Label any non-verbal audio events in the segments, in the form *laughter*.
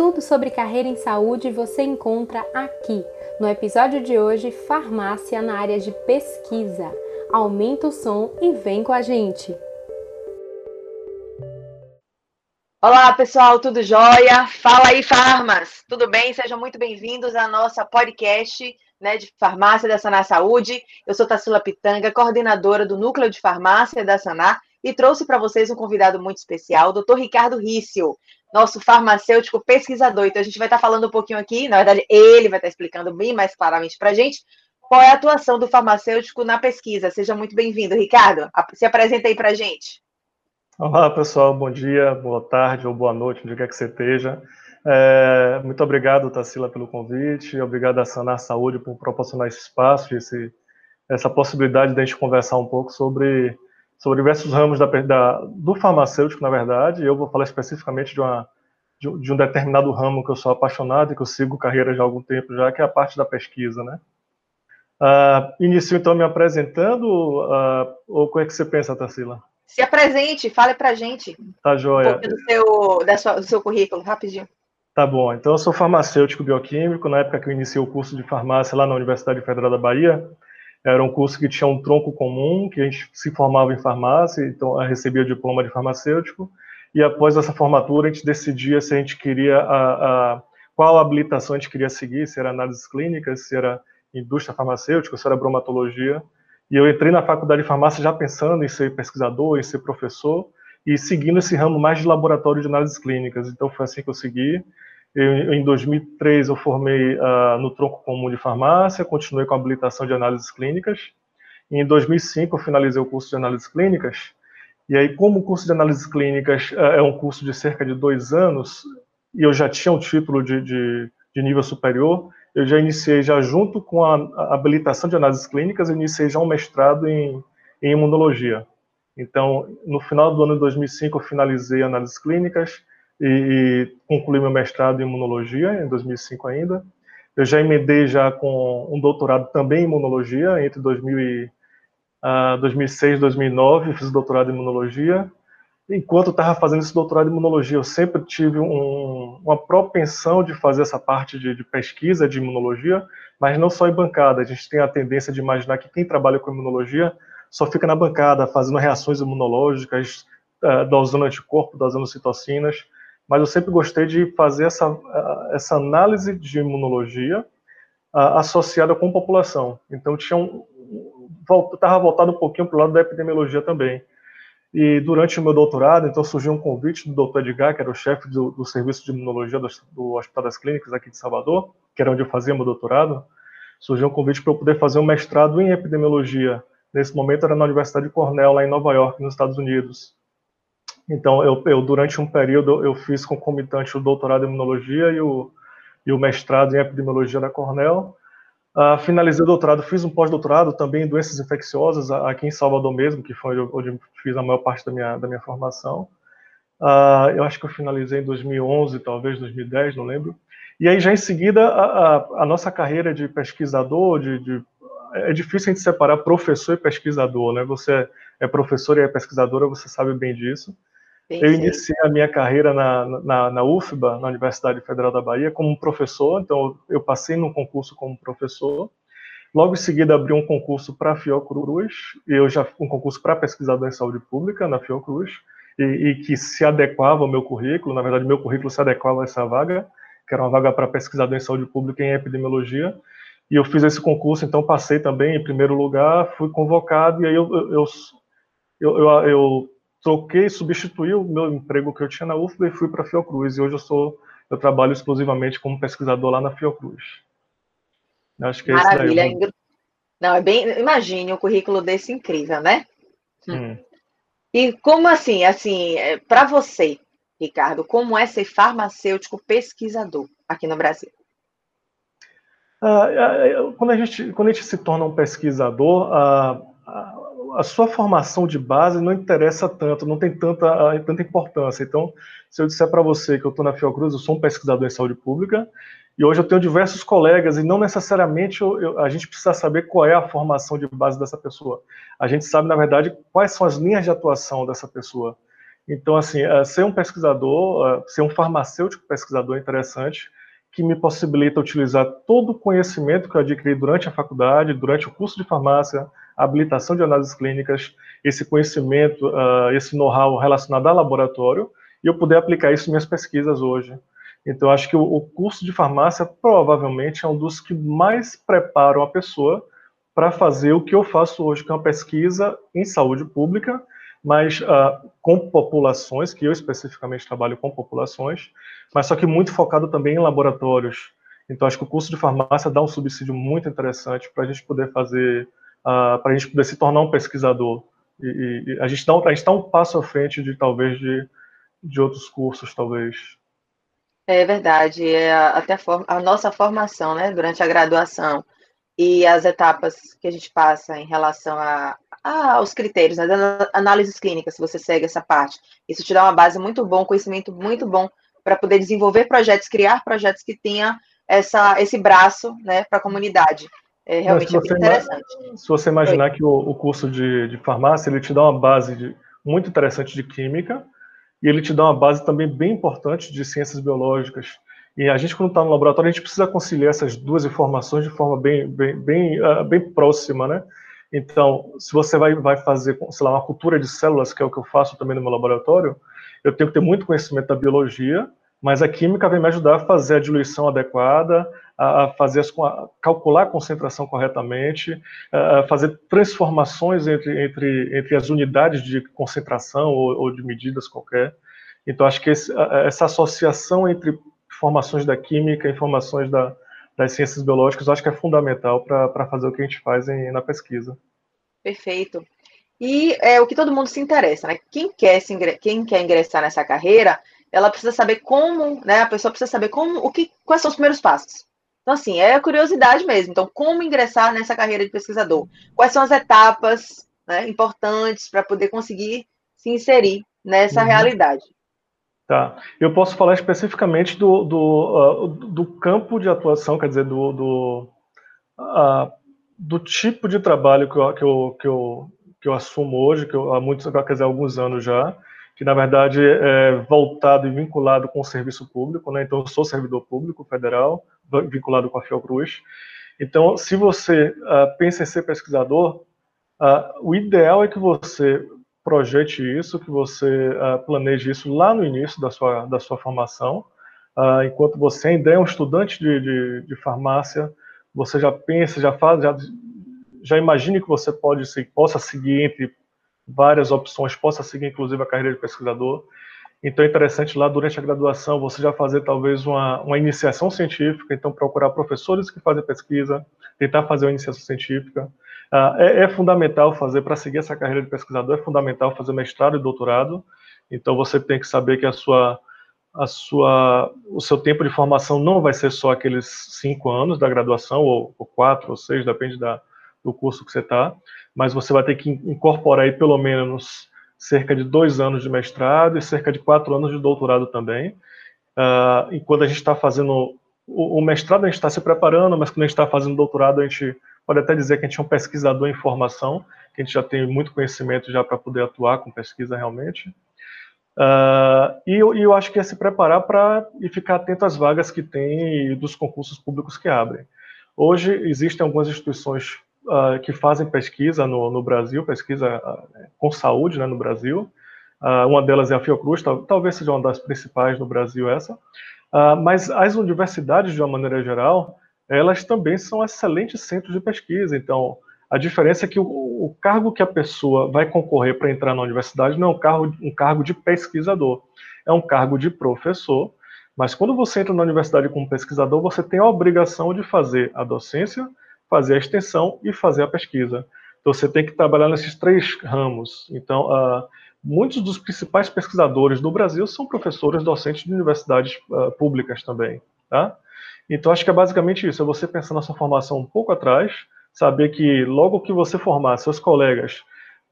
Tudo sobre carreira em saúde você encontra aqui. No episódio de hoje, farmácia na área de pesquisa. Aumenta o som e vem com a gente. Olá, pessoal, tudo jóia? Fala aí, farmas! Tudo bem? Sejam muito bem-vindos à nossa podcast né, de farmácia da Sanar Saúde. Eu sou Tassila Pitanga, coordenadora do Núcleo de Farmácia da Sanar, e trouxe para vocês um convidado muito especial, o Dr. Ricardo Rício, nosso farmacêutico pesquisador. Então, a gente vai estar falando um pouquinho aqui, na verdade, ele vai estar explicando bem mais claramente para a gente qual é a atuação do farmacêutico na pesquisa. Seja muito bem-vindo, Ricardo. Se apresenta aí para a gente. Olá, pessoal. Bom dia, boa tarde ou boa noite, onde quer que você esteja. É, muito obrigado, Tassila, pelo convite. Obrigado a Sanar Saúde por proporcionar esse espaço, esse, essa possibilidade de a gente conversar um pouco sobre, sobre diversos ramos da, da, do farmacêutico, na verdade. Eu vou falar especificamente de, uma, de, de, um determinado ramo que eu sou apaixonado e que eu sigo carreira já há algum tempo já, que é a parte da pesquisa, né? Uh, inicio, então, me apresentando, uh, ou como é que você pensa, Tarsila? Se apresente, fale pra gente. Tá joia. Um do seu, da sua, do seu currículo, rapidinho. Tá bom. Então, eu sou farmacêutico bioquímico. Na época que eu iniciei o curso de farmácia lá na Universidade Federal da Bahia, era um curso que tinha um tronco comum, que a gente se formava em farmácia, então eu recebia o diploma de farmacêutico. E após essa formatura, a gente decidia se a gente queria a, a qual habilitação a gente queria seguir, se era análises clínicas, se era indústria farmacêutica, se era bromatologia. E eu entrei na faculdade de farmácia já pensando em ser pesquisador, em ser professor e seguindo esse ramo mais de laboratório de análises clínicas. Então foi assim que eu segui. Eu, em 2003 eu formei uh, no tronco comum de farmácia, continuei com a habilitação de análises clínicas. E em 2005 eu finalizei o curso de análises clínicas. E aí, como o curso de análises clínicas uh, é um curso de cerca de dois anos, e eu já tinha um título de, de, de nível superior, eu já iniciei, já junto com a habilitação de análises clínicas, eu iniciei já um mestrado em, em imunologia. Então, no final do ano de 2005, eu finalizei análises clínicas e, e concluí meu mestrado em imunologia, em 2005 ainda. Eu já emendei já com um doutorado também em imunologia, entre 2000 e, uh, 2006 e 2009, fiz doutorado em imunologia enquanto estava fazendo esse doutorado em imunologia, eu sempre tive um, uma propensão de fazer essa parte de, de, pesquisa de imunologia, mas não só em bancada. A gente tem a tendência de imaginar que quem trabalha com imunologia só fica na bancada, fazendo reações imunológicas, uh, dosando anticorpo, dosando citocinas, mas eu sempre gostei de fazer essa, uh, essa análise de imunologia uh, associada com população. Então, tinha um, estava voltado um pouquinho para o lado da epidemiologia também. E durante o meu doutorado, então surgiu um convite do Dr. Edgar, que era o chefe do, do serviço de imunologia do, do, Hospital das Clínicas aqui de Salvador, que era onde eu fazia meu doutorado. Surgiu um convite para eu poder fazer um mestrado em epidemiologia. Nesse momento era na Universidade de Cornell, lá em Nova York, nos Estados Unidos. Então, eu, eu durante um período, eu fiz concomitante o doutorado em imunologia e o, e o mestrado em epidemiologia da Cornell. Uh, finalizei o doutorado, fiz um pós-doutorado também em doenças infecciosas aqui em Salvador mesmo, que foi onde, fiz a maior parte da minha, da minha formação. Uh, eu acho que eu finalizei em 2011, talvez 2010, não lembro. E aí já em seguida a, a, a nossa carreira de pesquisador, de, de, é difícil a gente separar professor e pesquisador, né? Você é professor e é pesquisadora, você sabe bem disso. Eu iniciei a minha carreira na, na, na, UFBA, na Universidade Federal da Bahia, como professor, então eu passei num concurso como professor. Logo em seguida, abri um concurso para a Fiocruz, e eu já um concurso para pesquisador em saúde pública na Fiocruz, e, e, que se adequava ao meu currículo, na verdade, meu currículo se adequava a essa vaga, que era uma vaga para pesquisador em saúde pública em epidemiologia, e eu fiz esse concurso, então passei também em primeiro lugar, fui convocado, e aí eu, eu, eu, eu, eu troquei, substituí o meu emprego que eu tinha na UFBA e fui para a Fiocruz. E hoje eu sou, eu trabalho exclusivamente como pesquisador lá na Fiocruz. Acho que é Maravilha. isso daí. Não, é bem, imagine um currículo desse incrível, né? Hum. hum. E como assim, assim, é, para você, Ricardo, como é ser farmacêutico pesquisador aqui no Brasil? Ah, é, é, quando, a gente, quando a gente se torna um pesquisador, ah, a sua formação de base não interessa tanto, não tem tanta, tanta importância. Então, se eu disser para você que eu estou na Fiocruz, eu sou um pesquisador em saúde pública, e hoje eu tenho diversos colegas, e não necessariamente eu, eu, a gente precisa saber qual é a formação de base dessa pessoa. A gente sabe, na verdade, quais são as linhas de atuação dessa pessoa. Então, assim, uh, ser um pesquisador, uh, ser um farmacêutico pesquisador é interessante, que me possibilita utilizar todo o conhecimento que eu adquiri durante a faculdade, durante o curso de farmácia, habilitação de análises clínicas, esse conhecimento, uh, esse know-how relacionado ao laboratório, e eu poder aplicar isso em minhas pesquisas hoje. Então, acho que o, o curso de farmácia provavelmente é um dos que mais preparam a pessoa para fazer o que eu faço hoje, que é uma pesquisa em saúde pública, mas uh, com populações, que eu especificamente trabalho com populações, mas só que muito focado também em laboratórios. Então, acho que o curso de farmácia dá um subsídio muito interessante para a gente poder fazer, uh, para a gente poder se tornar um pesquisador. E, e a gente está um passo à frente de talvez de, de outros cursos, talvez. É verdade, é até a, a nossa formação, né, durante a graduação e as etapas que a gente passa em relação a, a, aos critérios, né, análises clínicas, se você segue essa parte. Isso te dá uma base muito bom, conhecimento muito bom para poder desenvolver projetos, criar projetos que tenham essa, esse braço né, para a comunidade. É realmente Não, interessante. Se você imaginar que o, o, curso de, de farmácia ele te dá uma base de, muito interessante de química, e ele te dá uma base também bem importante de ciências biológicas. E a gente, quando está no laboratório, a gente precisa conciliar essas duas informações de forma bem, bem, bem, uh, bem próxima, né? Então, se você vai, vai fazer, sei lá, uma cultura de células, que é o que eu faço também no meu laboratório, eu tenho que ter muito conhecimento da biologia, mas a química vem me ajudar a fazer a diluição adequada, a fazer as, a calcular a concentração corretamente, a fazer transformações entre, entre, entre as unidades de concentração ou, ou de medidas qualquer. Então, acho que esse, essa associação entre informações da química, informações da, das ciências biológicas, acho que é fundamental para fazer o que a gente faz em, na pesquisa. Perfeito. E é o que todo mundo se interessa, né? Quem quer, se, quem quer ingressar nessa carreira, ela precisa saber como, né? A pessoa precisa saber como, o que, quais são os primeiros passos. Então, assim, é curiosidade mesmo. Então, como ingressar nessa carreira de pesquisador? Quais são as etapas né, importantes para poder conseguir se inserir nessa uhum. realidade? Tá. Eu posso falar especificamente do, do, uh, do campo de atuação, quer dizer, do, do, uh, do tipo de trabalho que eu, que eu, que eu, que eu assumo hoje, que eu, há muitos, quer dizer, alguns anos já, que na verdade é voltado e vinculado com o serviço público, né? Então eu sou servidor público federal, vinculado com a Fiocruz. Então, se você uh, pensa em ser pesquisador, uh, o ideal é que você projete isso, que você uh, planeje isso lá no início da sua, da sua formação. enquanto você ainda é um estudante de, de, de, farmácia, você já pensa, já faz, já, já imagine que você pode possa seguir entre várias opções, possa seguir inclusive a carreira de pesquisador. Então é interessante lá durante a graduação você já fazer talvez uma, uma iniciação científica, então procurar professores que fazem pesquisa, tentar fazer uma iniciação científica. Uh, é, é, fundamental fazer, para seguir essa carreira de pesquisador, é fundamental fazer mestrado e doutorado. Então você tem que saber que a sua, a sua, o seu tempo de formação não vai ser só aqueles cinco anos da graduação, ou, ou quatro ou seis, depende da, do curso que você está, mas você vai ter que incorporar aí pelo menos cerca de dois anos de mestrado e cerca de quatro anos de doutorado também. Uh, e quando a gente está fazendo o, o, mestrado, a gente está se preparando, mas quando a gente está fazendo doutorado, a gente pode até dizer que a gente é um pesquisador em formação, que a gente já tem muito conhecimento já para poder atuar com pesquisa realmente. Uh, e, eu, e, eu, acho que é se preparar para e ficar atento às vagas que tem e dos concursos públicos que abrem. Hoje existem algumas instituições uh, que fazem pesquisa no, no Brasil, pesquisa uh, com saúde né, no Brasil. Uh, uma delas é a Fiocruz, tal, talvez seja uma das principais no Brasil essa. mas as universidades, de uma maneira geral, elas também são excelentes centros de pesquisa. Então, a diferença é que o, o cargo que a pessoa vai concorrer para entrar na universidade não é um cargo, um cargo de pesquisador, é um cargo de professor. Mas quando você entra na universidade como pesquisador, você tem a obrigação de fazer a docência, fazer a extensão e fazer a pesquisa. Então, você tem que trabalhar nesses três ramos. Então, uh, muitos dos principais pesquisadores do Brasil são professores docentes de universidades uh, públicas também. Tá? Então, acho que é basicamente isso: é você pensar na sua formação um pouco atrás, saber que logo que você formar, seus colegas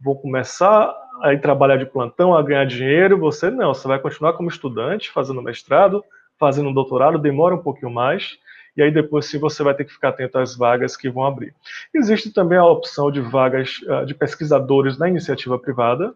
vão começar a ir trabalhar de plantão, a ganhar dinheiro, você não, você vai continuar como estudante, fazendo mestrado, fazendo doutorado, demora um pouquinho mais, e aí depois sim você vai ter que ficar atento às vagas que vão abrir. Existe também a opção de vagas uh, de pesquisadores na iniciativa privada,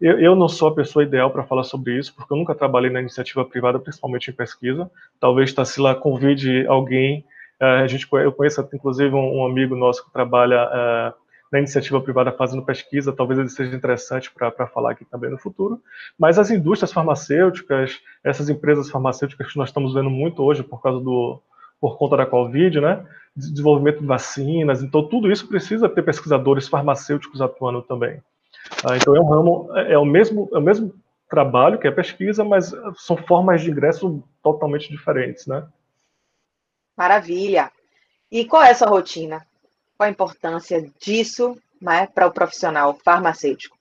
Eu, não sou a pessoa ideal para falar sobre isso, porque eu nunca trabalhei na iniciativa privada, principalmente em pesquisa. Talvez Tassila convide alguém. Uh, a gente, eu conheço, inclusive, um, amigo nosso que trabalha uh, na iniciativa privada fazendo pesquisa, talvez ele seja interessante para falar aqui também no futuro. Mas as indústrias farmacêuticas, essas empresas farmacêuticas que nós estamos vendo muito hoje por causa do por conta da Covid, né? Desenvolvimento de vacinas, então tudo isso precisa ter pesquisadores farmacêuticos atuando também. Ah, então é um ramo, é, é o mesmo, é o mesmo trabalho que é pesquisa, mas são formas de ingresso totalmente diferentes, né? Maravilha. E qual é a sua rotina? Qual a importância disso né, para o profissional farmacêutico?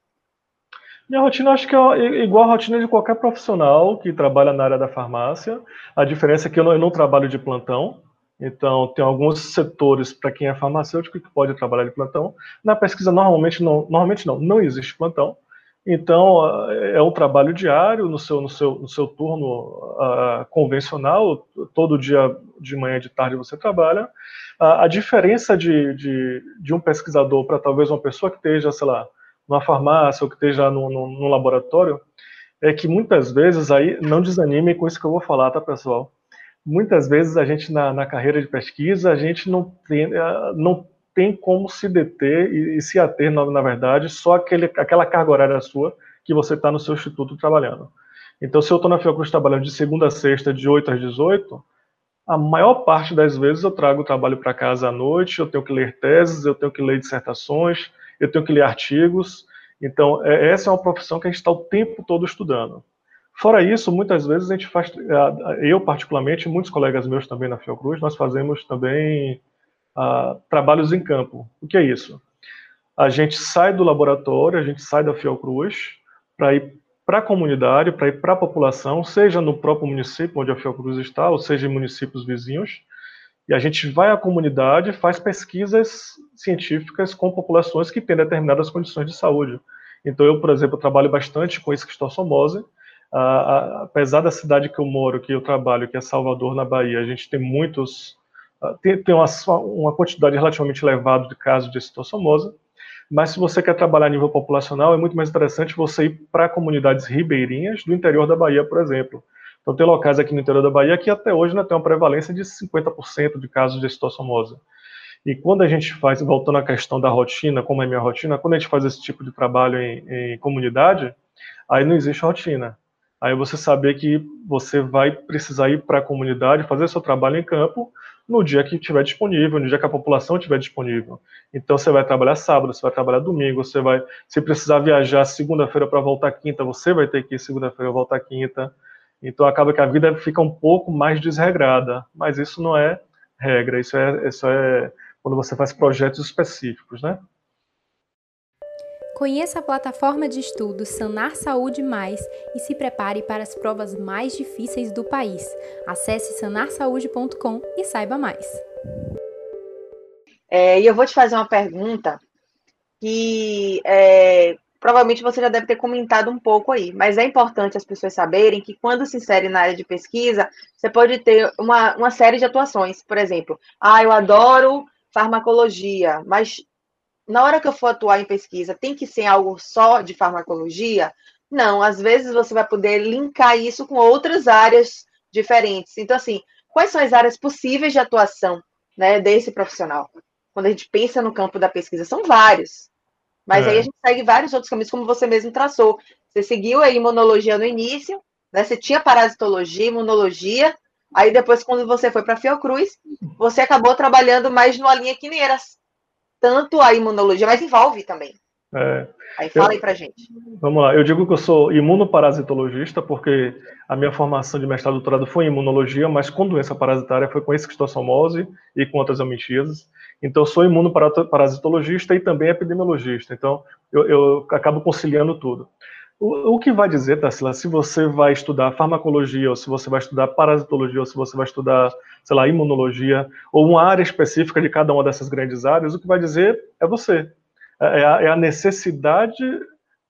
Minha rotina acho que é igual a rotina de qualquer profissional que trabalha na área da farmácia. A diferença é que eu não, eu não trabalho de plantão, então tem alguns setores para quem é farmacêutico que pode trabalhar de plantão. Na pesquisa normalmente não, normalmente não, não existe plantão. Então é um trabalho diário no seu no seu no seu turno uh, convencional, todo dia de manhã e de tarde você trabalha. A, a diferença de, de, de, um pesquisador para talvez uma pessoa que esteja, sei lá, numa farmácia ou que esteja no, laboratório, é que muitas vezes, aí, não desanime com isso que eu vou falar, tá, pessoal? Muitas vezes a gente, na, na carreira de pesquisa, a gente não tem, eh, não tem como se deter e, e se ater, na, na, verdade, só aquele, aquela carga horária sua que você está no seu instituto trabalhando. Então, se eu estou na Fiocruz trabalhando de segunda a sexta, de 8 às 18, a maior parte das vezes eu trago o trabalho para casa à noite, eu tenho que ler teses, eu tenho que ler dissertações, eu tenho que ler artigos. Então, é, essa é uma profissão que a gente está o tempo todo estudando. Fora isso, muitas vezes a gente faz, eu particularmente, muitos colegas meus também na Fiocruz, nós fazemos também uh, trabalhos em campo. O que é isso? A gente sai do laboratório, a gente sai da Fiocruz para ir para a comunidade, para ir para a população, seja no próprio município onde a Fiocruz está, ou seja em municípios vizinhos, e a gente vai à comunidade e faz pesquisas científicas com populações que têm determinadas condições de saúde. Então, eu, por exemplo, trabalho bastante com esquistossomose, apesar da cidade que eu moro, que eu trabalho, que é Salvador, na Bahia, a gente tem muitos, tem, tem uma, uma, quantidade relativamente elevada de casos de esquistossomose, mas se você quer trabalhar a nível populacional, é muito mais interessante você ir para comunidades ribeirinhas do interior da Bahia, por exemplo. Então, tem locais aqui no interior da Bahia que até hoje ainda tem uma prevalência de 50% de casos de citosomose. E quando a gente faz, voltando à questão da rotina, como é minha rotina, quando a gente faz esse tipo de trabalho em, em comunidade, aí não existe rotina. Aí você saber que você vai precisar ir para a comunidade, fazer seu trabalho em campo, no dia que estiver disponível, no dia que a população estiver disponível. Então você vai trabalhar sábado, você vai trabalhar domingo, você vai, se precisar viajar segunda-feira para voltar quinta, você vai ter que ir segunda-feira voltar quinta. Então acaba que a vida fica um pouco mais desregrada, mas isso não é regra, isso é, isso é quando você faz projetos específicos, né? Conheça a plataforma de estudos Sanar Saúde Mais e se prepare para as provas mais difíceis do país. Acesse sanarsaude.com e saiba mais. É, e eu vou te fazer uma pergunta que é, provavelmente você já deve ter comentado um pouco aí, mas é importante as pessoas saberem que quando se insere na área de pesquisa, você pode ter uma, uma série de atuações. Por exemplo, ah, eu adoro farmacologia, mas na hora que eu for atuar em pesquisa, tem que ser algo só de farmacologia? Não, às vezes você vai poder linkar isso com outras áreas diferentes. Então, assim, quais são as áreas possíveis de atuação né, desse profissional? Quando a gente pensa no campo da pesquisa, são vários. Mas é. aí a gente segue vários outros caminhos, como você mesmo traçou. Você seguiu a imunologia no início, né? Você tinha parasitologia, imunologia, aí depois, quando você foi para a Fiocruz, você acabou trabalhando mais numa linha era tanto a imunologia, mas envolve também. É. Aí fala eu, aí pra gente. Vamos lá, eu digo que eu sou imunoparasitologista porque a minha formação de mestrado e doutorado foi em imunologia, mas com doença parasitária foi com esquistossomose e com outras amitíases. Então eu sou imunoparasitologista e também epidemiologista, então eu, eu acabo conciliando tudo. O, o, que vai dizer, Tarsila, se você vai estudar farmacologia, ou se você vai estudar parasitologia, ou se você vai estudar sei lá, imunologia, ou uma área específica de cada uma dessas grandes áreas, o que vai dizer é você. É, é a, é a necessidade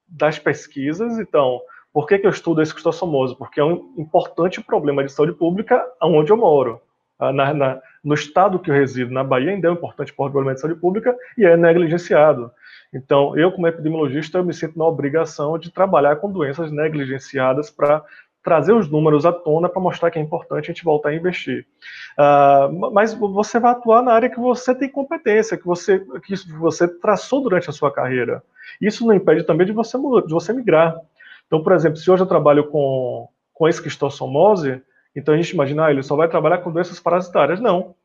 das pesquisas. Então, por que, que eu estudo esse cistossomoso? Porque é um importante problema de saúde pública onde eu moro. Ah, na, na, no estado que eu resido, na Bahia, ainda é um importante problema de saúde pública e é negligenciado. Então, eu, como epidemiologista, eu me sinto na obrigação de trabalhar com doenças negligenciadas para trazer os números à tona para mostrar que é importante a gente voltar a investir. Uh, mas você vai atuar na área que você tem competência, que você, que você traçou durante a sua carreira. Isso não impede também de você, de você migrar. Então, por exemplo, se hoje eu trabalho com, com esquistossomose, então a gente imagina, ah, ele só vai trabalhar com doenças parasitárias. Não.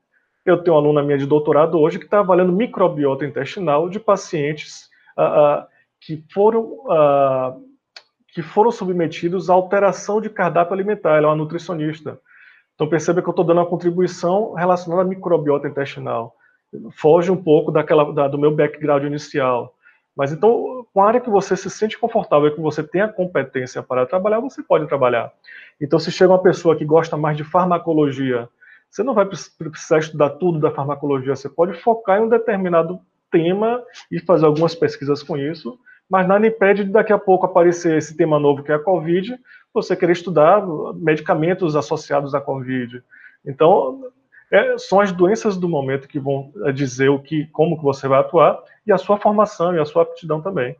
Eu tenho uma aluna minha de doutorado hoje que está avaliando microbiota intestinal de pacientes uh, uh, que foram que foram submetidos à alteração de cardápio alimentar. Ela é uma nutricionista. Então perceba que eu estou dando uma contribuição relacionada à microbiota intestinal. Foge um pouco daquela, da, do meu background inicial. Mas então, com a área que você se sente confortável e que você tem a competência para trabalhar, você pode trabalhar. Então, se chega uma pessoa que gosta mais de farmacologia, você não vai precisar estudar tudo da farmacologia, você pode focar em um determinado tema e fazer algumas pesquisas com isso, mas nada impede de daqui a pouco aparecer esse tema novo que é a Covid, você querer estudar medicamentos associados à Covid. Então, é, são as doenças do momento que vão é, dizer o que, como que você vai atuar e a sua formação e a sua aptidão também.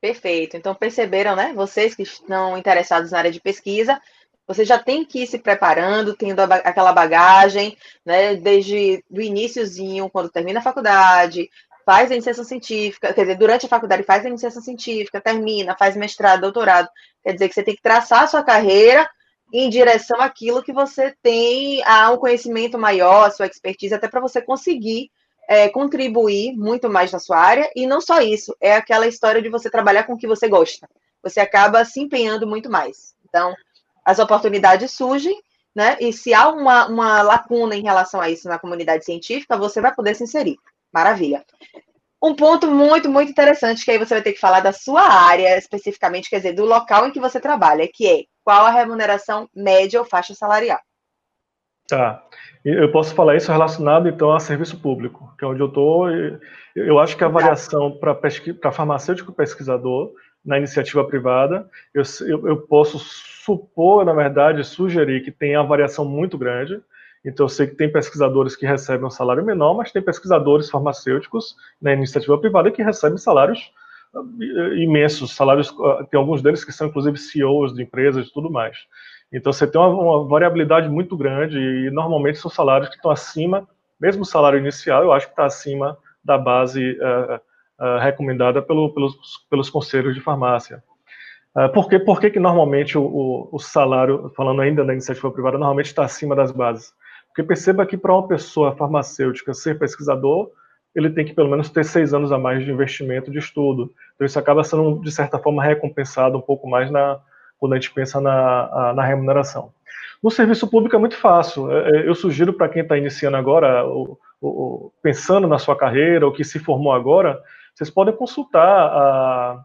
Perfeito. Então perceberam, né? Vocês que estão interessados na área de pesquisa, você já tem que ir se preparando, tendo aquela bagagem, né? Desde o iníciozinho, quando termina a faculdade, faz a iniciação científica, quer dizer, durante a faculdade faz a iniciação científica, termina, faz mestrado, doutorado. Quer dizer que você tem que traçar a sua carreira em direção àquilo que você tem a um conhecimento maior, a sua expertise, até para você conseguir é, contribuir muito mais na sua área. E não só isso, é aquela história de você trabalhar com o que você gosta. Você acaba se empenhando muito mais. Então, as oportunidades surgem, né? E se há uma, uma lacuna em relação a isso na comunidade científica, você vai poder se inserir. Maravilha. Um ponto muito, muito interessante, que aí você vai ter que falar da sua área, especificamente, quer dizer, do local em que você trabalha, que é qual a remuneração média ou faixa salarial. Tá. Eu posso falar isso relacionado, então, a serviço público, que é onde eu estou. Eu acho que a avaliação para farmacêutico pesquisador na iniciativa privada, eu, eu, eu, posso supor, na verdade, sugerir que tem a variação muito grande. Então, eu sei que tem pesquisadores que recebem um salário menor, mas tem pesquisadores farmacêuticos na iniciativa privada que recebem salários uh, imensos, salários, uh, tem alguns deles que são inclusive CEOs de empresas e tudo mais. Então, você tem uma, uma variabilidade muito grande e normalmente são salários que estão acima, mesmo o salário inicial, eu acho que está acima da base uh, uh, recomendada pelo, pelos, pelos conselhos de farmácia. Uh, por, que, por que, que normalmente o, o, o salário, falando ainda da iniciativa privada, normalmente está acima das bases? Porque perceba que para uma pessoa farmacêutica ser pesquisador, ele tem que pelo menos ter seis anos a mais de investimento de estudo. Então isso acaba sendo, de certa forma, recompensado um pouco mais na, quando a gente pensa na, na remuneração. No serviço público é muito fácil. É, é, eu sugiro para quem está iniciando agora, o, o, pensando na sua carreira, ou que se formou agora, vocês podem consultar a,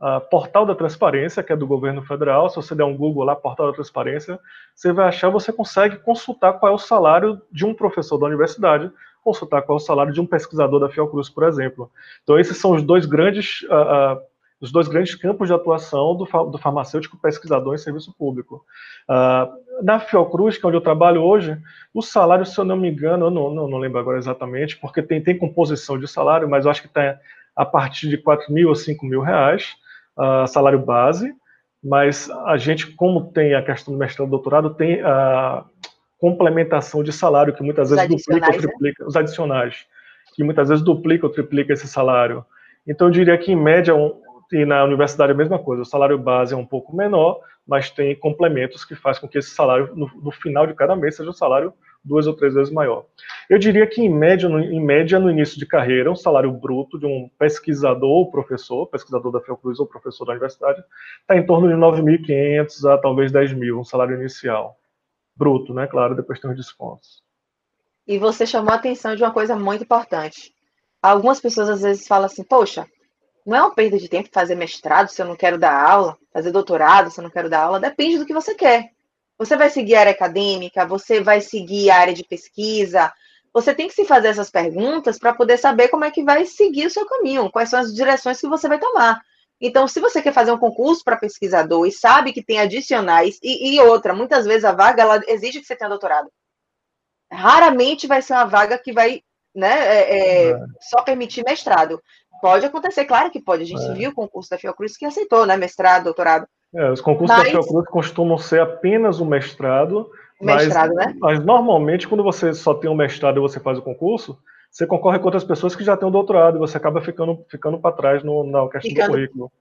a Portal da Transparência, que é do governo federal. Se você der um Google lá, Portal da Transparência, você vai achar, você consegue consultar qual é o salário de um professor da universidade, consultar qual é o salário de um pesquisador da Fiocruz, por exemplo. Então, esses são os dois grandes, uh, uh, os dois grandes campos de atuação do, do farmacêutico pesquisador em serviço público. Uh, na Fiocruz, que é onde eu trabalho hoje, o salário, se eu não me engano, eu não, não, não lembro agora exatamente, porque tem, tem composição de salário, mas eu acho que está a partir de 4 mil ou 5 mil reais uh, salário base, mas a gente, como tem a questão do mestrado e doutorado, tem a complementação de salário, que muitas vezes duplica ou né? triplica, né? os adicionais, que muitas vezes duplica ou triplica esse salário. Então, eu diria que, em média, um, e na universidade a mesma coisa, o salário base é um pouco menor, mas tem complementos que faz com que esse salário, no, no final de cada mês, seja um salário duas ou três vezes maior. Eu diria que, em média, no, em média, no início de carreira, um salário bruto de um pesquisador ou professor, pesquisador da Fiocruz ou professor da universidade, está em torno de 9.500 a talvez 10 mil, um salário inicial. Bruto, né? Claro, depois tem os descontos. E você chamou a atenção de uma coisa muito importante. Algumas pessoas às vezes falam assim, poxa, não é uma perda de tempo fazer mestrado se eu não quero dar aula, fazer doutorado se eu não quero dar aula, depende do que você quer. Você vai seguir a área acadêmica, você vai seguir a área de pesquisa. Você tem que se fazer essas perguntas para poder saber como é que vai seguir o seu caminho, quais são as direções que você vai tomar. Então, se você quer fazer um concurso para pesquisador e sabe que tem adicionais, e, e, outra, muitas vezes a vaga ela exige que você tenha doutorado. Raramente vai ser uma vaga que vai né, é, é, só permitir mestrado. Pode acontecer, claro que pode. A gente é. viu o concurso da Fiocruz que aceitou, né? Mestrado, doutorado. É, os concursos mas... da Fiocruz costumam ser apenas o mestrado. Mestrado, mas, né? Mas normalmente, quando você só tem um mestrado e você faz o concurso, você concorre com outras pessoas que já têm um doutorado e você acaba ficando, ficando para trás no, na questão ficando... do currículo.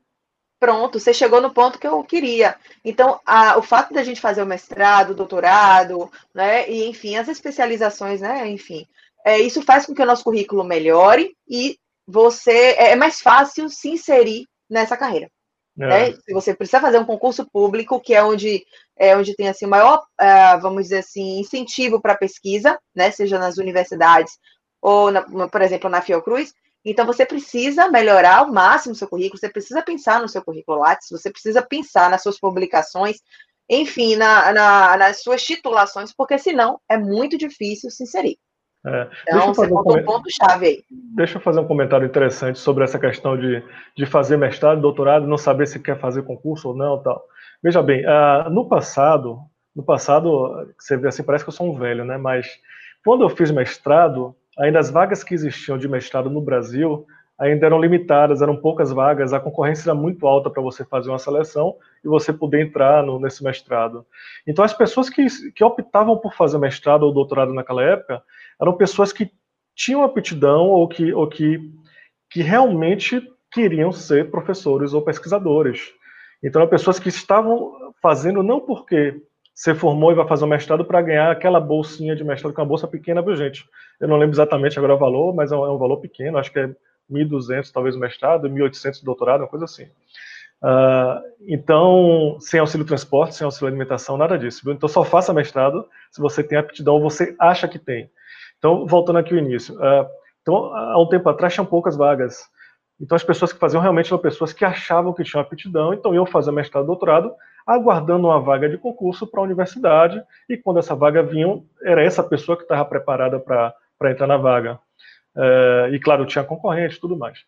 Pronto, você chegou no ponto que eu queria. Então, a, o fato da gente fazer o mestrado, o doutorado, né, e enfim, as especializações, né, enfim, é, isso faz com que o nosso currículo melhore e você é, é mais fácil se inserir nessa carreira. É. Né? Se você precisa fazer um concurso público, que é onde é onde tem assim maior, uh, vamos dizer assim, incentivo para pesquisa, né, seja nas universidades ou, na, por exemplo, na Fiocruz, então, você precisa melhorar ao máximo o seu currículo, você precisa pensar no seu currículo Lattes, você precisa pensar nas suas publicações, enfim, na, na, nas suas titulações, porque senão é muito difícil se inserir. É. Então, você um, um ponto-chave aí. Deixa eu fazer um comentário interessante sobre essa questão de, de fazer mestrado, doutorado, não saber se quer fazer concurso ou não tal. Veja bem, uh, no passado, no passado, você vê assim, parece que eu sou um velho, né? Mas quando eu fiz mestrado, ainda as vagas que existiam de mestrado no Brasil ainda eram limitadas, eram poucas vagas, a concorrência era muito alta para você fazer uma seleção e você poder entrar no, nesse mestrado. Então, as pessoas que, que optavam por fazer mestrado ou doutorado naquela época eram pessoas que tinham aptidão ou que, ou que, que realmente queriam ser professores ou pesquisadores. Então, eram pessoas que estavam fazendo não porque você formou e vai fazer um mestrado para ganhar aquela bolsinha de mestrado, que é uma bolsa pequena, viu, gente? Eu não lembro exatamente agora o valor, mas é um, é valor pequeno, acho que é 1.200 talvez o mestrado, 1.800 o doutorado, uma coisa assim. Uh, então, sem auxílio transporte, sem auxílio alimentação, nada disso. Então, só faça mestrado se você tem aptidão você acha que tem. Então, voltando aqui ao início. Uh, então, há um tempo atrás, tinham poucas vagas. Então, as pessoas que faziam realmente eram pessoas que achavam que tinham aptidão, então iam fazer mestrado, doutorado, aguardando uma vaga de concurso para a universidade, e quando essa vaga vinha, era essa pessoa que estava preparada para entrar na vaga. É, e claro, tinha concorrente e tudo mais.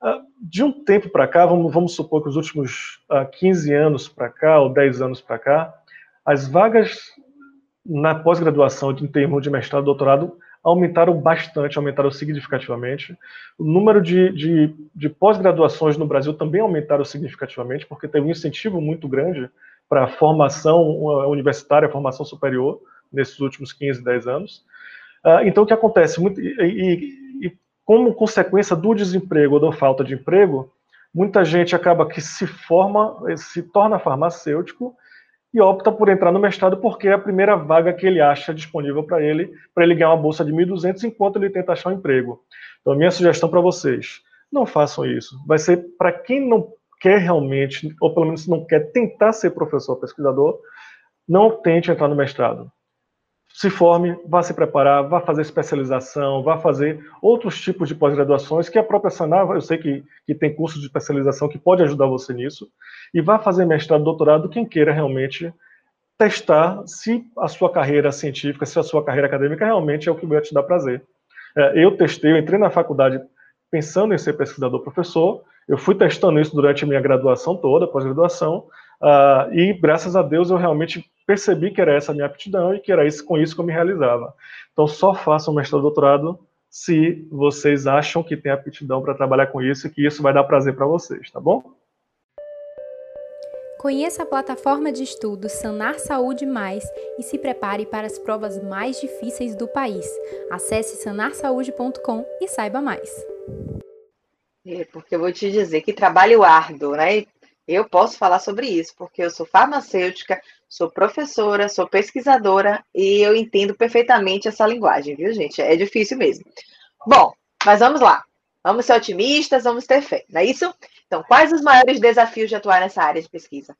Ah, de um tempo para cá, vamos, vamos, supor que os últimos 15 ah, anos para cá, ou 10 anos para cá, as vagas na pós-graduação, em termos de mestrado e doutorado, aumentaram bastante, aumentaram significativamente. O número de, de, de pós-graduações no Brasil também aumentaram significativamente, porque teve um incentivo muito grande para a formação universitária, a formação superior, nesses últimos 15, 10 anos. Uh, então, o que acontece? E, e, e, como consequência do desemprego ou da falta de emprego, muita gente acaba que se forma, se torna farmacêutico e opta por entrar no mestrado porque é a primeira vaga que ele acha disponível para ele, para ele ganhar uma bolsa de 1.200 enquanto ele tenta achar um emprego. Então, a minha sugestão para vocês, não façam isso. Vai ser para quem não quer realmente, ou pelo menos não quer tentar ser professor pesquisador, não tente entrar no mestrado se forme, vá se preparar, vá fazer especialização, vá fazer outros tipos de pós-graduações que a própria Sanar, eu sei que, que tem cursos de especialização que pode ajudar você nisso, e vá fazer mestrado, doutorado, quem queira realmente testar se a sua carreira científica, se a sua carreira acadêmica realmente é o que vai te dar prazer. É, eu testei, eu entrei na faculdade pensando em ser pesquisador professor, eu fui testando isso durante a minha graduação toda, pós-graduação, uh, e graças a Deus eu realmente percebi que era essa a minha aptidão e que era isso, com isso que eu me realizava. Então, só façam mestrado doutorado se vocês acham que tem aptidão para trabalhar com isso e que isso vai dar prazer para vocês, tá bom? Conheça a plataforma de estudos Sanar Saúde Mais e se prepare para as provas mais difíceis do país. Acesse sanarsaude.com e saiba mais. É, porque eu vou te dizer que trabalho árduo, né? Eu posso falar sobre isso, porque eu sou farmacêutica, sou professora, sou pesquisadora e eu entendo perfeitamente essa linguagem, viu, gente? É difícil mesmo. Bom, mas vamos lá. Vamos ser otimistas, vamos ter fé, não é isso? Então, quais os maiores desafios de atuar nessa área de pesquisa?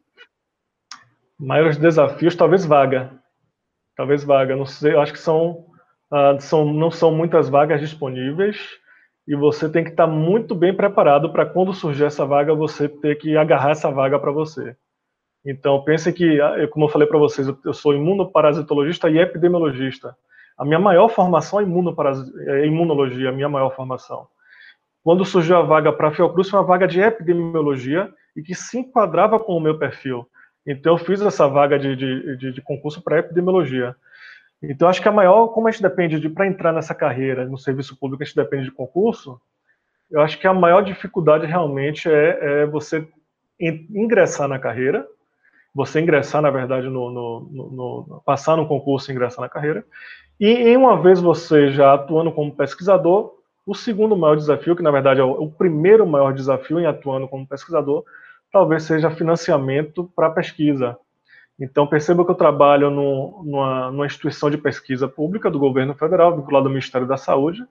Maiores desafios, talvez vaga. Talvez vaga, não sei, acho que são, uh, são não são muitas vagas disponíveis e você tem que estar muito bem preparado para quando surgir essa vaga, você ter que agarrar essa vaga para você. Então, pense que, ah, como eu falei para vocês, eu sou imunoparasitologista e epidemiologista. A minha maior formação é, é imunologia, a minha maior formação. Quando surgiu a vaga para a Fiocruz, foi uma vaga de epidemiologia e que se enquadrava com o meu perfil. Então, eu fiz essa vaga de, de, de concurso para epidemiologia. Então, acho que a maior, como a gente depende de, para entrar nessa carreira no serviço público, a gente depende de concurso, eu acho que a maior dificuldade realmente é, é você ingressar na carreira, você ingressar, na verdade, no, no, no, no, passar no concurso e ingressar na carreira, e em uma vez você já atuando como pesquisador, o segundo maior desafio, que na verdade é o, primeiro maior desafio em atuando como pesquisador, talvez seja financiamento para pesquisa. Então, perceba que eu trabalho no, numa, numa instituição de pesquisa pública do governo federal, vinculado ao Ministério da Saúde,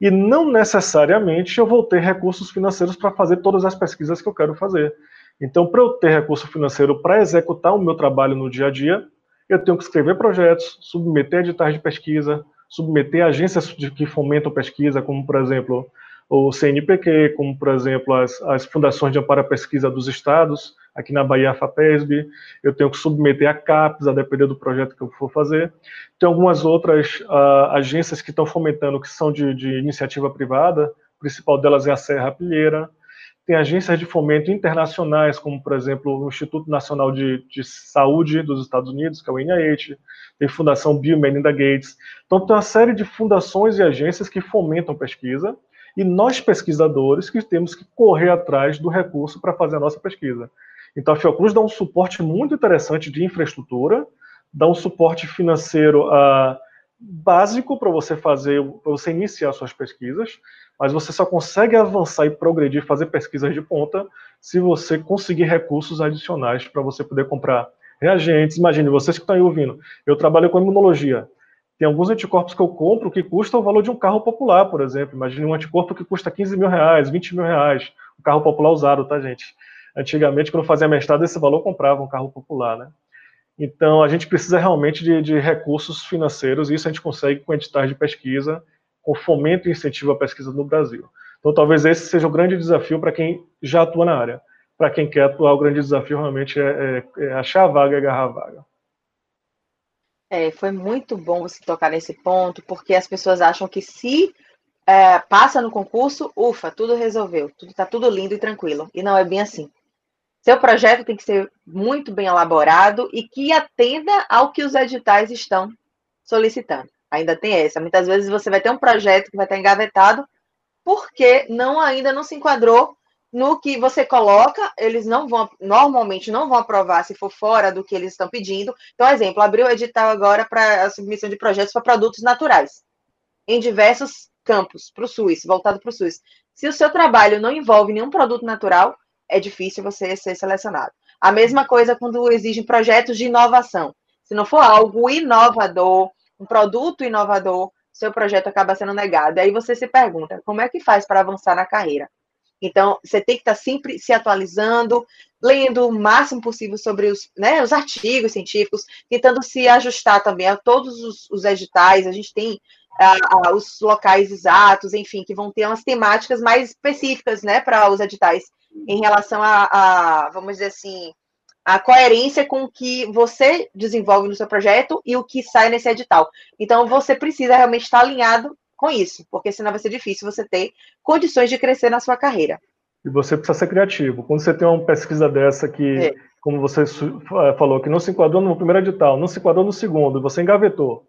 e não necessariamente eu vou ter recursos financeiros para fazer todas as pesquisas que eu quero fazer. Então, para eu ter recurso financeiro para executar o meu trabalho no dia a dia, eu tenho que escrever projetos, submeter editais de pesquisa, submeter agências que fomentam pesquisa, como, por exemplo, o CNPq, como, por exemplo, as, as fundações de amparo à pesquisa dos estados, aqui na Bahia, a FAPESB, eu tenho que submeter a CAPES, a depender do projeto que eu for fazer. Tem algumas outras uh, agências que estão fomentando, que são de, de, iniciativa privada, a principal delas é a Serra Pilheira. Tem agências de fomento internacionais, como, por exemplo, o Instituto Nacional de, de Saúde dos Estados Unidos, que é o NIH, tem Fundação Bill Melinda Gates. Então, tem uma série de fundações e agências que fomentam pesquisa, e nós, pesquisadores, que temos que correr atrás do recurso para fazer a nossa pesquisa. Então, a Fiocruz dá um suporte muito interessante de infraestrutura, dá um suporte financeiro uh, básico para você fazer, para você iniciar suas pesquisas, mas você só consegue avançar e progredir, fazer pesquisas de ponta, se você conseguir recursos adicionais para você poder comprar reagentes. Imagine, vocês que estão aí ouvindo, eu trabalho com imunologia. Tem alguns anticorpos que eu compro que custam o valor de um carro popular, por exemplo. Imagine um anticorpo que custa 15 mil reais, 20 mil reais. Um carro popular usado, tá, gente? Antigamente, quando fazia mestrado, esse valor comprava um carro popular, né? Então, a gente precisa realmente de, de recursos financeiros, e isso a gente consegue com editais de pesquisa, com fomento e incentivo à pesquisa no Brasil. Então, talvez esse seja o grande desafio para quem já atua na área. Para quem quer atuar, o grande desafio realmente é, é, é achar a vaga e agarrar a vaga. É, foi muito bom você tocar nesse ponto, porque as pessoas acham que se é, passa no concurso, ufa, tudo resolveu, tudo está tudo lindo e tranquilo. E não é bem assim. Seu projeto tem que ser muito bem elaborado e que atenda ao que os editais estão solicitando. Ainda tem essa. Muitas vezes você vai ter um projeto que vai estar engavetado porque não ainda não se enquadrou no que você coloca, eles não vão, normalmente não vão aprovar se for fora do que eles estão pedindo. Então, exemplo, abriu o edital agora para a submissão de projetos para produtos naturais, em diversos campos, para o SUS, voltado para o SUS. Se o seu trabalho não envolve nenhum produto natural, é difícil você ser selecionado. A mesma coisa quando exigem projetos de inovação. Se não for algo inovador, um produto inovador, seu projeto acaba sendo negado. E aí você se pergunta, como é que faz para avançar na carreira? Então, você tem que estar sempre se atualizando, lendo o máximo possível sobre os, né, os artigos científicos, tentando se ajustar também a todos os, os editais. A gente tem a, a, os locais exatos, enfim, que vão ter umas temáticas mais específicas né, para os editais em relação a, a, vamos dizer assim, a coerência com o que você desenvolve no seu projeto e o que sai nesse edital. Então, você precisa realmente estar alinhado com isso, porque senão vai ser difícil você ter condições de crescer na sua carreira. E você precisa ser criativo. Quando você tem uma pesquisa dessa que, é. como você é, falou, que não se enquadrou no primeiro edital, não se enquadrou no segundo, você engavetou.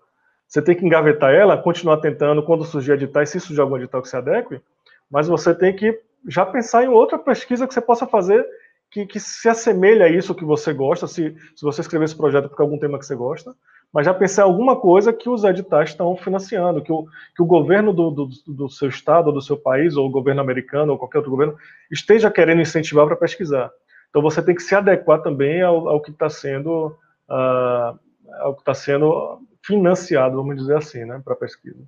Você tem que engavetar ela, continuar tentando, quando surgir editais, se surgir algum edital que se adeque, mas você tem que já pensar em outra pesquisa que você possa fazer que, que se assemelha a isso que você gosta, se, se você escrever esse projeto por algum tema que você gosta, mas já pensar em alguma coisa que os editais estão financiando, que o, que o governo do, do, do seu estado, do seu país, ou o governo americano, ou qualquer outro governo, esteja querendo incentivar para pesquisar. Então você tem que se adequar também ao, ao que está sendo, uh, ao que está sendo financiado, vamos dizer assim, né, para pesquisa.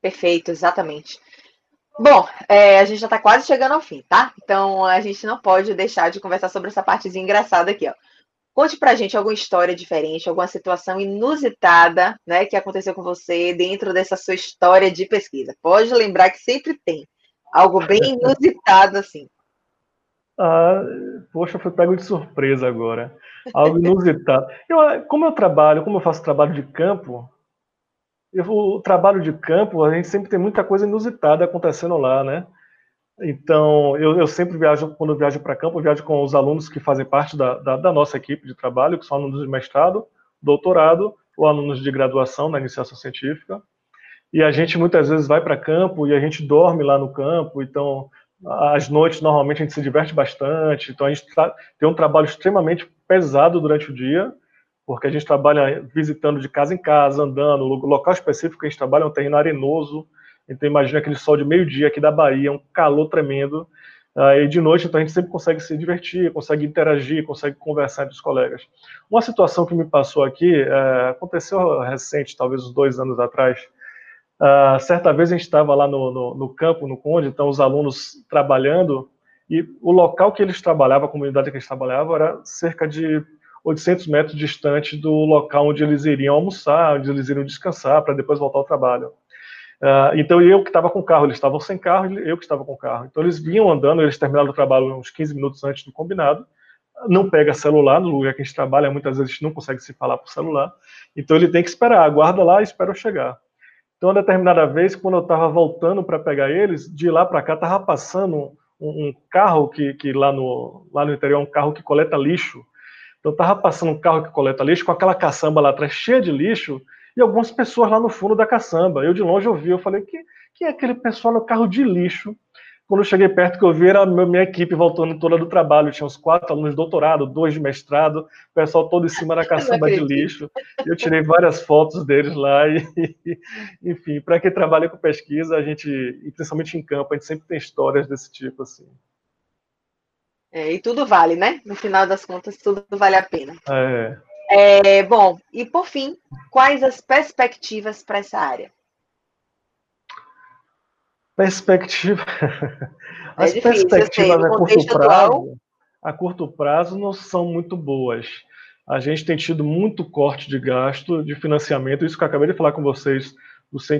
Perfeito, exatamente. Bom, é, a gente já está quase chegando ao fim, tá? Então a gente não pode deixar de conversar sobre essa partezinha engraçada aqui, ó. Conte pra gente alguma história diferente, alguma situação inusitada, né, que aconteceu com você dentro dessa sua história de pesquisa. Pode lembrar que sempre tem algo bem *laughs* inusitado assim. Ah, poxa, foi pego de surpresa agora. Algo inusitado. Eu, como eu trabalho, como eu faço trabalho de campo, o trabalho de campo, a gente sempre tem muita coisa inusitada acontecendo lá, né? Então, eu, eu sempre viajo, quando eu viajo para campo, eu viajo com os alunos que fazem parte da, da, da, nossa equipe de trabalho, que são alunos de mestrado, doutorado ou alunos de graduação na iniciação científica. E a gente muitas vezes vai para campo e a gente dorme lá no campo, então às noites normalmente a gente se diverte bastante, então a gente tem um trabalho extremamente pesado durante o dia, porque a gente trabalha visitando de casa em casa, andando, local específico que a gente trabalha é um terreno arenoso, então imagina aquele sol de meio-dia aqui da Bahia, um calor tremendo, uh, e de noite então a gente sempre consegue se divertir, consegue interagir, consegue conversar entre os colegas. Uma situação que me passou aqui, uh, aconteceu recente, talvez uns dois anos atrás, uh, certa vez a gente estava lá no, no, no, campo, no Conde, então os alunos trabalhando, e o local que eles trabalhavam, a comunidade que eles trabalhavam, era cerca de 800 metros distante do local onde eles iriam almoçar, onde eles iriam descansar, para depois voltar ao trabalho. Uh, então eu que estava com o carro, eles estavam sem carro, eu que estava com o carro. Então eles vinham andando, eles terminaram o trabalho uns 15 minutos antes do combinado. Não pega celular no lugar que a gente trabalha, muitas vezes não consegue se falar por celular. Então ele tem que esperar, aguarda lá e espera eu chegar. Então, uma determinada vez, quando eu estava voltando para pegar eles, de lá para cá estava passando um, um, carro que, que lá, no, lá no interior é um carro que coleta lixo. Então estava passando um carro que coleta lixo com aquela caçamba lá atrás cheia de lixo e algumas pessoas lá no fundo da caçamba. Eu de longe ouvi, eu falei, que, que é aquele pessoal no carro de lixo? Quando eu cheguei perto, que eu vi, era a minha equipe voltando toda do trabalho. Tinha uns quatro alunos de doutorado, dois de mestrado, o pessoal todo em cima da *laughs* caçamba de lixo. Eu tirei várias fotos deles lá. *laughs* E, enfim, para quem trabalha com pesquisa, a gente, principalmente em campo, a gente sempre tem histórias desse tipo. assim. É, e tudo vale, né? No final das contas, tudo vale a pena. É. É, bom, e por fim, quais as perspectivas para essa área? Perspectiva. *laughs* É as difícil, perspectivas a curto prazo, a curto prazo não são muito boas. A gente tem tido muito corte de gasto de financiamento, isso que eu acabei de falar com vocês,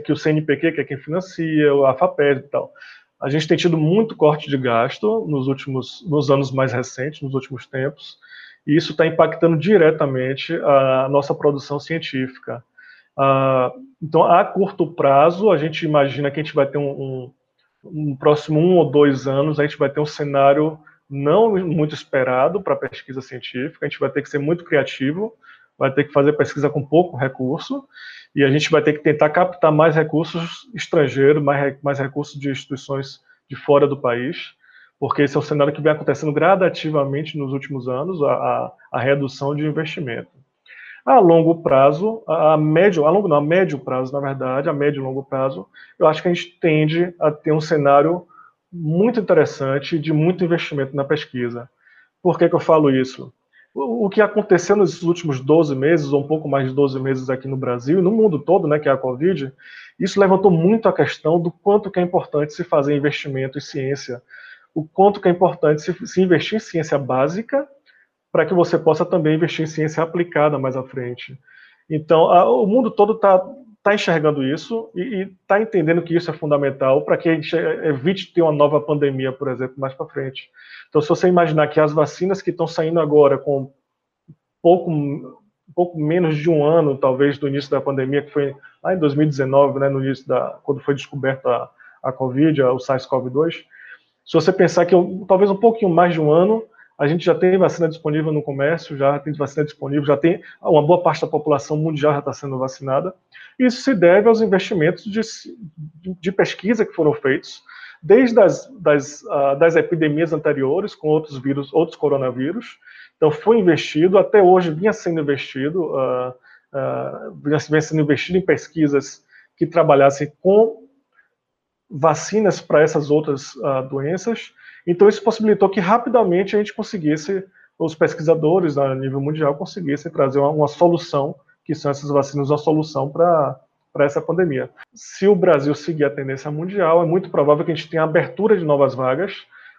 que o CNPq, que é quem financia, a FAPES e tal. A gente tem tido muito corte de gasto nos últimos, nos anos mais recentes, nos últimos tempos, e isso está impactando diretamente a nossa produção científica. Uh, então, a curto prazo, a gente imagina que a gente vai ter um, um, um próximo um ou dois anos, a gente vai ter um cenário não muito esperado para pesquisa científica, a gente vai ter que ser muito criativo, vai ter que fazer pesquisa com pouco recurso, e a gente vai ter que tentar captar mais recursos estrangeiros, mais, mais recursos de instituições de fora do país, porque esse é um cenário que vem acontecendo gradativamente nos últimos anos, a, a, a redução de investimento. A longo prazo, a médio, a longo não, a médio prazo, na verdade, a médio e longo prazo, eu acho que a gente tende a ter um cenário muito interessante de muito investimento na pesquisa. Por que, que eu falo isso? O, o que aconteceu nos últimos 12 meses, ou um pouco mais de 12 meses aqui no Brasil e no mundo todo, né, que é a Covid, isso levantou muito a questão do quanto que é importante se fazer investimento em ciência, o quanto que é importante se, se investir em ciência básica para que você possa também investir em ciência aplicada mais à frente. Então, a, o mundo todo está tá enxergando isso e está entendendo que isso é fundamental para que a gente evite ter uma nova pandemia, por exemplo, mais para frente. Então, se você imaginar que as vacinas que estão saindo agora com pouco, pouco menos de um ano, talvez, do início da pandemia, que foi lá em 2019, né, no início da, quando foi descoberta a, a Covid, o SARS-CoV-2, se você pensar que talvez um pouquinho mais de um ano, a gente já tem vacina disponível no comércio, já tem vacina disponível, já tem uma boa parte da população mundial já está sendo vacinada. Isso se deve aos investimentos de, de pesquisa que foram feitos desde as das, uh, das epidemias anteriores com outros vírus, outros coronavírus. Então foi investido, até hoje vinha sendo investido, uh, uh, vinha sendo investido em pesquisas que trabalhassem com vacinas para essas outras uh, doenças. Então, isso possibilitou que rapidamente a gente conseguisse, os pesquisadores a nível mundial conseguissem trazer uma, uma solução, que são essas vacinas, uma solução para para essa pandemia. Se o Brasil seguir a tendência mundial, é muito provável que a gente tenha abertura de novas vagas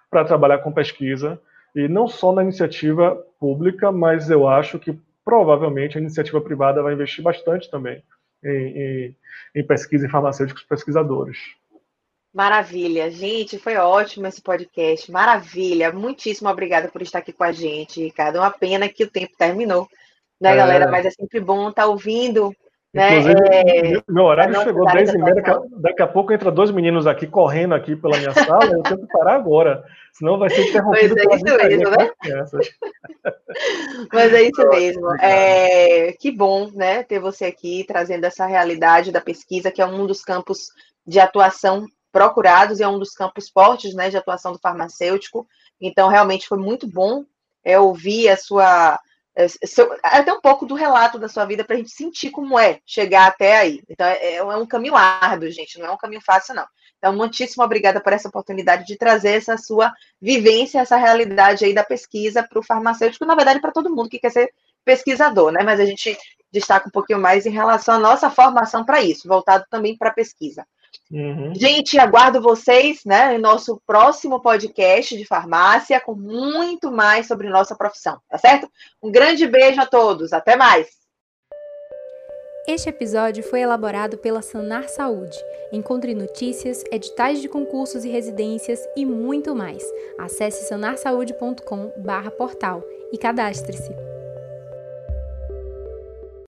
para trabalhar com pesquisa, e não só na iniciativa pública, mas eu acho que provavelmente a iniciativa privada vai investir bastante também em, em, em pesquisa em farmacêuticos pesquisadores. Maravilha, gente, foi ótimo esse podcast, maravilha. Muitíssimo obrigada por estar aqui com a gente, Ricardo. Uma pena que o tempo terminou, né, é... galera? Mas é sempre bom estar ouvindo Né? É... meu horário chegou 10 e meia, daqui a, daqui a pouco entra dois meninos aqui correndo aqui pela minha sala, eu tenho que parar agora, senão vai ser interrompido. Pois é isso mesmo, né? *laughs* Mas é isso mesmo. É, que bom, né, ter você aqui trazendo essa realidade da pesquisa, que é um dos campos de atuação procurados e é um dos campos fortes, né, de atuação do farmacêutico. Então, realmente foi muito bom é, ouvir a sua é, até um pouco do relato da sua vida para a gente sentir como é chegar até aí. Então, é, é, um caminho árduo, gente, não é um caminho fácil, não. Então, muitíssimo obrigada por essa oportunidade de trazer essa sua vivência, essa realidade aí da pesquisa para o farmacêutico, na verdade, para todo mundo que quer ser pesquisador, né? Mas a gente destaca um pouquinho mais em relação à nossa formação para isso, voltado também para a pesquisa. Uhum. Gente, aguardo vocês né, em nosso próximo podcast de farmácia com muito mais sobre nossa profissão, tá certo? Um grande beijo a todos, até mais! Este episódio foi elaborado pela Sanar Saúde. Encontre notícias, editais de concursos e residências e muito mais. Acesse sanarsaude.com/portal e cadastre-se.